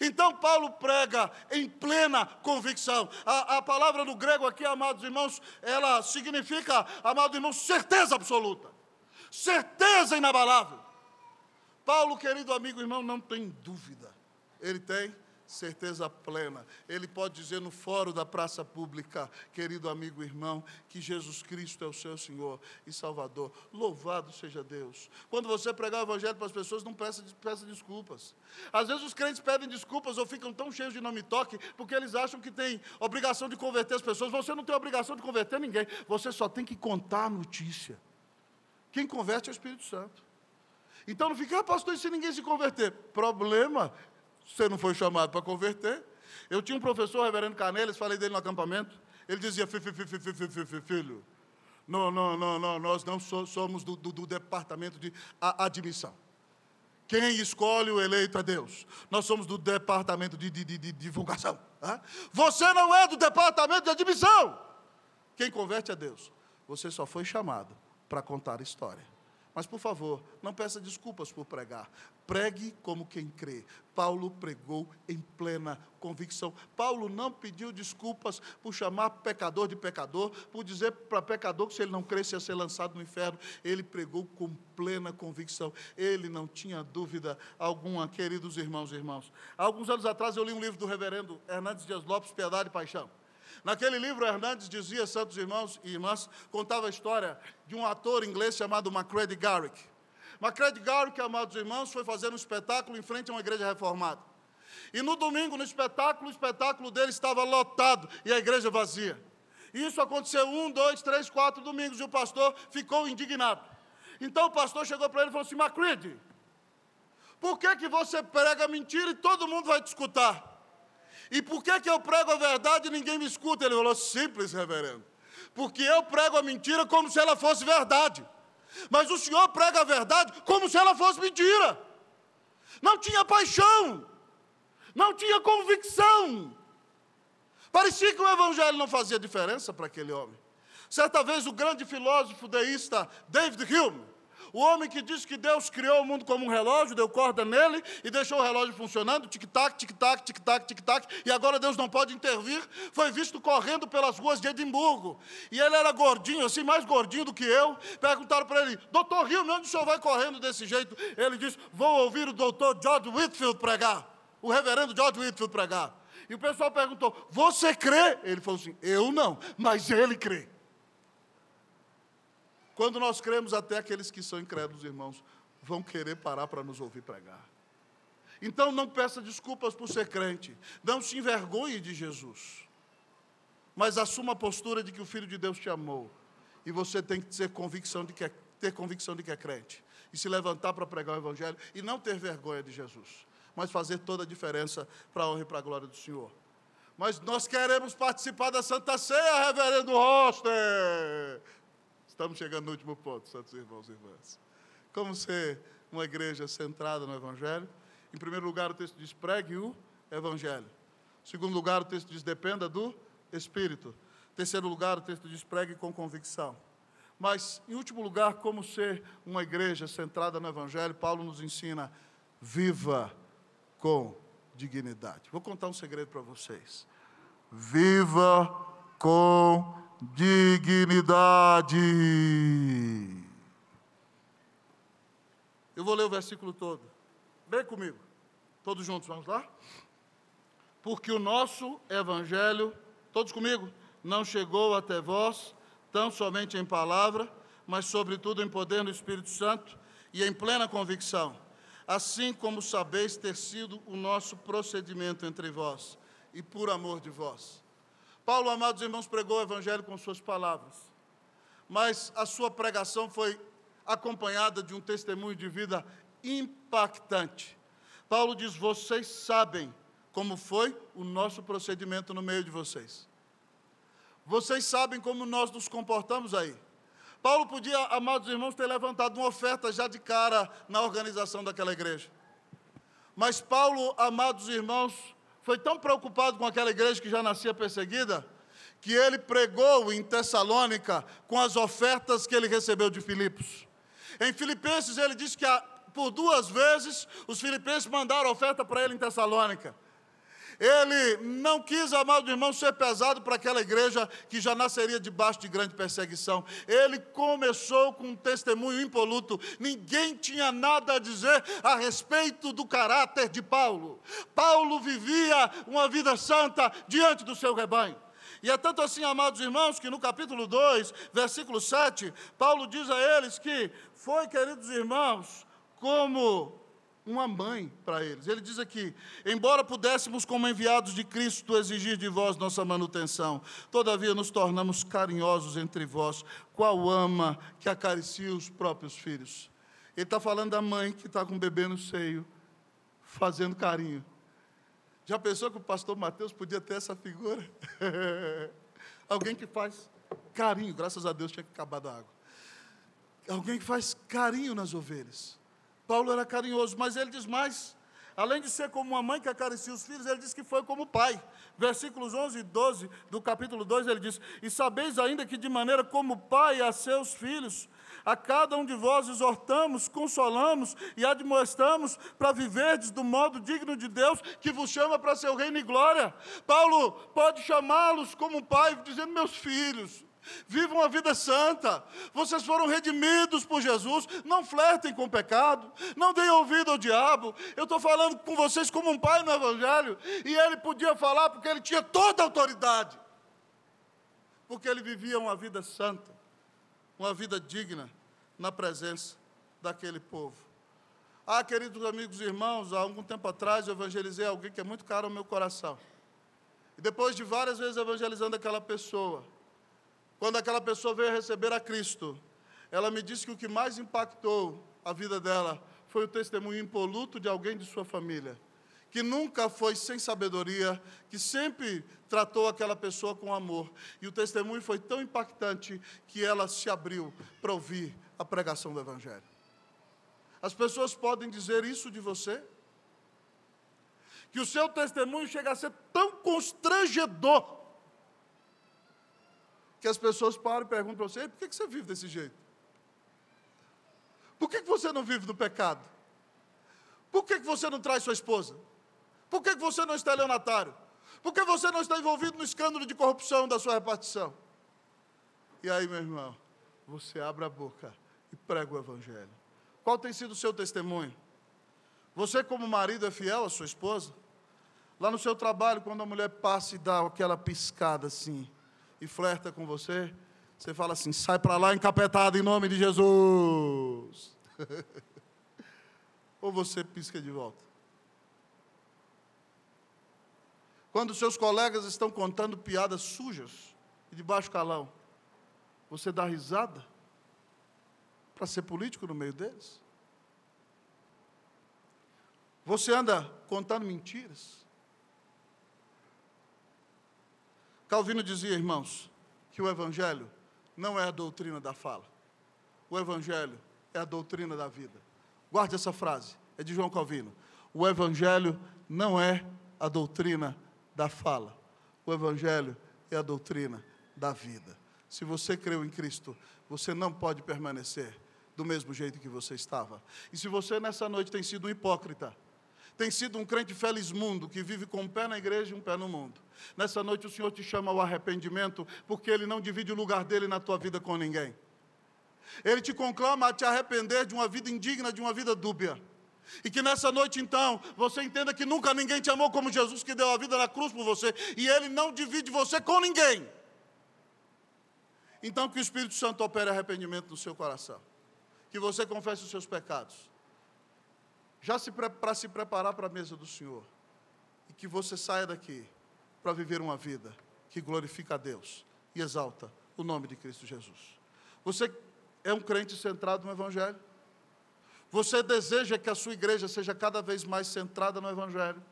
Então, Paulo prega em plena convicção. A, a palavra no grego aqui, amados irmãos, ela significa, amados irmãos, certeza absoluta, certeza inabalável. Paulo, querido amigo irmão, não tem dúvida. Ele tem certeza plena. Ele pode dizer no fórum da praça pública, querido amigo irmão, que Jesus Cristo é o seu Senhor e Salvador. Louvado seja Deus. Quando você pregar o Evangelho para as pessoas, não peça, peça desculpas. Às vezes os crentes pedem desculpas ou ficam tão cheios de não me toque, porque eles acham que tem obrigação de converter as pessoas. Você não tem obrigação de converter ninguém, você só tem que contar a notícia. Quem converte é o Espírito Santo. Então não fica, ah, pastor, e se ninguém se converter? Problema você não foi chamado para converter. Eu tinha um professor, reverendo Canelis, falei dele no acampamento. Ele dizia, filho, não, não, não, não, nós não somos do, do, do departamento de admissão. Quem escolhe o eleito é Deus. Nós somos do departamento de, de, de, de divulgação. Você não é do departamento de admissão. Quem converte é Deus. Você só foi chamado para contar a história. Mas, por favor, não peça desculpas por pregar. Pregue como quem crê. Paulo pregou em plena convicção. Paulo não pediu desculpas por chamar pecador de pecador, por dizer para pecador que se ele não cresce ia ser lançado no inferno. Ele pregou com plena convicção. Ele não tinha dúvida alguma, queridos irmãos e irmãos. Alguns anos atrás eu li um livro do reverendo Hernandes Dias Lopes, Piedade e Paixão. Naquele livro, Hernandes dizia, santos irmãos e irmãs, contava a história de um ator inglês chamado Macready Garrick. Macready Garrick, amados irmãos, foi fazer um espetáculo em frente a uma igreja reformada. E no domingo, no espetáculo, o espetáculo dele estava lotado e a igreja vazia. Isso aconteceu um, dois, três, quatro domingos e o pastor ficou indignado. Então o pastor chegou para ele e falou assim: Macready, por que, que você prega mentira e todo mundo vai te escutar? E por que, que eu prego a verdade e ninguém me escuta? Ele falou: simples, reverendo. Porque eu prego a mentira como se ela fosse verdade. Mas o senhor prega a verdade como se ela fosse mentira. Não tinha paixão, não tinha convicção. Parecia que o evangelho não fazia diferença para aquele homem. Certa vez o grande filósofo deísta David Hume o homem que disse que Deus criou o mundo como um relógio, deu corda nele e deixou o relógio funcionando, tic-tac, tic-tac, tic-tac, tic-tac, e agora Deus não pode intervir, foi visto correndo pelas ruas de Edimburgo. E ele era gordinho, assim, mais gordinho do que eu. Perguntaram para ele, doutor Rio, onde o senhor vai correndo desse jeito? Ele disse, vou ouvir o doutor George Whitfield pregar, o reverendo George Whitfield pregar. E o pessoal perguntou, você crê? Ele falou assim, eu não, mas ele crê. Quando nós cremos, até aqueles que são incrédulos, irmãos, vão querer parar para nos ouvir pregar. Então não peça desculpas por ser crente. Não se envergonhe de Jesus. Mas assuma a postura de que o Filho de Deus te amou. E você tem que ter convicção de que é, ter convicção de que é crente. E se levantar para pregar o Evangelho e não ter vergonha de Jesus. Mas fazer toda a diferença para a honra e para a glória do Senhor. Mas nós queremos participar da Santa Ceia, reverendo Roster. Estamos chegando no último ponto, santos irmãos e irmãs. Como ser uma igreja centrada no Evangelho? Em primeiro lugar, o texto diz: pregue o Evangelho. Em segundo lugar, o texto diz: dependa do Espírito. Em terceiro lugar, o texto diz: pregue com convicção. Mas, em último lugar, como ser uma igreja centrada no Evangelho, Paulo nos ensina: viva com dignidade. Vou contar um segredo para vocês. Viva com dignidade. Eu vou ler o versículo todo. Vem comigo. Todos juntos, vamos lá? Porque o nosso evangelho, todos comigo, não chegou até vós, tão somente em palavra, mas sobretudo em poder do Espírito Santo e em plena convicção, assim como sabeis ter sido o nosso procedimento entre vós e por amor de vós. Paulo, amados irmãos, pregou o Evangelho com suas palavras, mas a sua pregação foi acompanhada de um testemunho de vida impactante. Paulo diz: Vocês sabem como foi o nosso procedimento no meio de vocês. Vocês sabem como nós nos comportamos aí. Paulo podia, amados irmãos, ter levantado uma oferta já de cara na organização daquela igreja. Mas Paulo, amados irmãos, foi tão preocupado com aquela igreja que já nascia perseguida, que ele pregou em Tessalônica com as ofertas que ele recebeu de Filipos. Em Filipenses, ele diz que por duas vezes os filipenses mandaram oferta para ele em Tessalônica. Ele não quis, amado irmão, ser pesado para aquela igreja que já nasceria debaixo de grande perseguição. Ele começou com um testemunho impoluto. Ninguém tinha nada a dizer a respeito do caráter de Paulo. Paulo vivia uma vida santa diante do seu rebanho. E é tanto assim, amados irmãos, que no capítulo 2, versículo 7, Paulo diz a eles que foi, queridos irmãos, como uma mãe para eles. Ele diz aqui: embora pudéssemos, como enviados de Cristo, exigir de vós nossa manutenção, todavia nos tornamos carinhosos entre vós, qual ama que acaricia os próprios filhos. Ele está falando da mãe que está com o bebê no seio, fazendo carinho. Já pensou que o pastor Mateus podia ter essa figura? Alguém que faz carinho, graças a Deus tinha acabado a água. Alguém que faz carinho nas ovelhas. Paulo era carinhoso, mas ele diz mais. Além de ser como uma mãe que acaricia os filhos, ele diz que foi como pai. Versículos 11 e 12 do capítulo 2, ele diz: E sabeis ainda que de maneira como pai a seus filhos, a cada um de vós exortamos, consolamos e admoestamos para viverdes do modo digno de Deus que vos chama para seu reino e glória. Paulo pode chamá-los como pai, dizendo: Meus filhos, Vivam uma vida santa. Vocês foram redimidos por Jesus. Não flertem com o pecado. Não deem ouvido ao diabo. Eu estou falando com vocês como um pai no Evangelho. E ele podia falar porque ele tinha toda a autoridade. Porque ele vivia uma vida santa. Uma vida digna na presença daquele povo. Ah, queridos amigos e irmãos, há algum tempo atrás eu evangelizei alguém que é muito caro ao meu coração. E depois de várias vezes evangelizando aquela pessoa, quando aquela pessoa veio receber a Cristo, ela me disse que o que mais impactou a vida dela foi o testemunho impoluto de alguém de sua família, que nunca foi sem sabedoria, que sempre tratou aquela pessoa com amor. E o testemunho foi tão impactante que ela se abriu para ouvir a pregação do Evangelho. As pessoas podem dizer isso de você? Que o seu testemunho chega a ser tão constrangedor que as pessoas param e perguntam para você: por que você vive desse jeito? Por que você não vive do pecado? Por que você não traz sua esposa? Por que você não está leonatário? Por que você não está envolvido no escândalo de corrupção da sua repartição? E aí, meu irmão, você abre a boca e prega o Evangelho. Qual tem sido o seu testemunho? Você, como marido, é fiel à sua esposa? Lá no seu trabalho, quando a mulher passa e dá aquela piscada assim, e flerta com você, você fala assim: sai para lá encapetado em nome de Jesus. Ou você pisca de volta. Quando seus colegas estão contando piadas sujas e de baixo calão, você dá risada para ser político no meio deles? Você anda contando mentiras? Calvino dizia, irmãos, que o Evangelho não é a doutrina da fala. O Evangelho é a doutrina da vida. Guarde essa frase, é de João Calvino. O Evangelho não é a doutrina da fala. O Evangelho é a doutrina da vida. Se você creu em Cristo, você não pode permanecer do mesmo jeito que você estava. E se você nessa noite tem sido um hipócrita, tem sido um crente feliz mundo que vive com um pé na igreja e um pé no mundo, Nessa noite o Senhor te chama ao arrependimento, porque Ele não divide o lugar dele na tua vida com ninguém. Ele te conclama a te arrepender de uma vida indigna, de uma vida dúbia. E que nessa noite, então, você entenda que nunca ninguém te amou como Jesus, que deu a vida na cruz por você, e Ele não divide você com ninguém. Então, que o Espírito Santo opere arrependimento no seu coração, que você confesse os seus pecados, já se para se preparar para a mesa do Senhor, e que você saia daqui para viver uma vida que glorifica a Deus e exalta o nome de Cristo Jesus. Você é um crente centrado no Evangelho? Você deseja que a sua igreja seja cada vez mais centrada no Evangelho?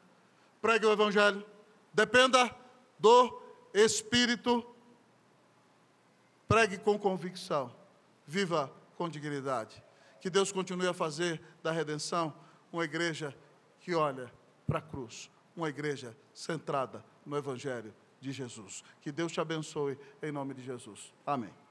Pregue o Evangelho. Dependa do Espírito. Pregue com convicção. Viva com dignidade. Que Deus continue a fazer da redenção uma igreja que olha para a cruz. Uma igreja centrada no Evangelho de Jesus. Que Deus te abençoe em nome de Jesus. Amém.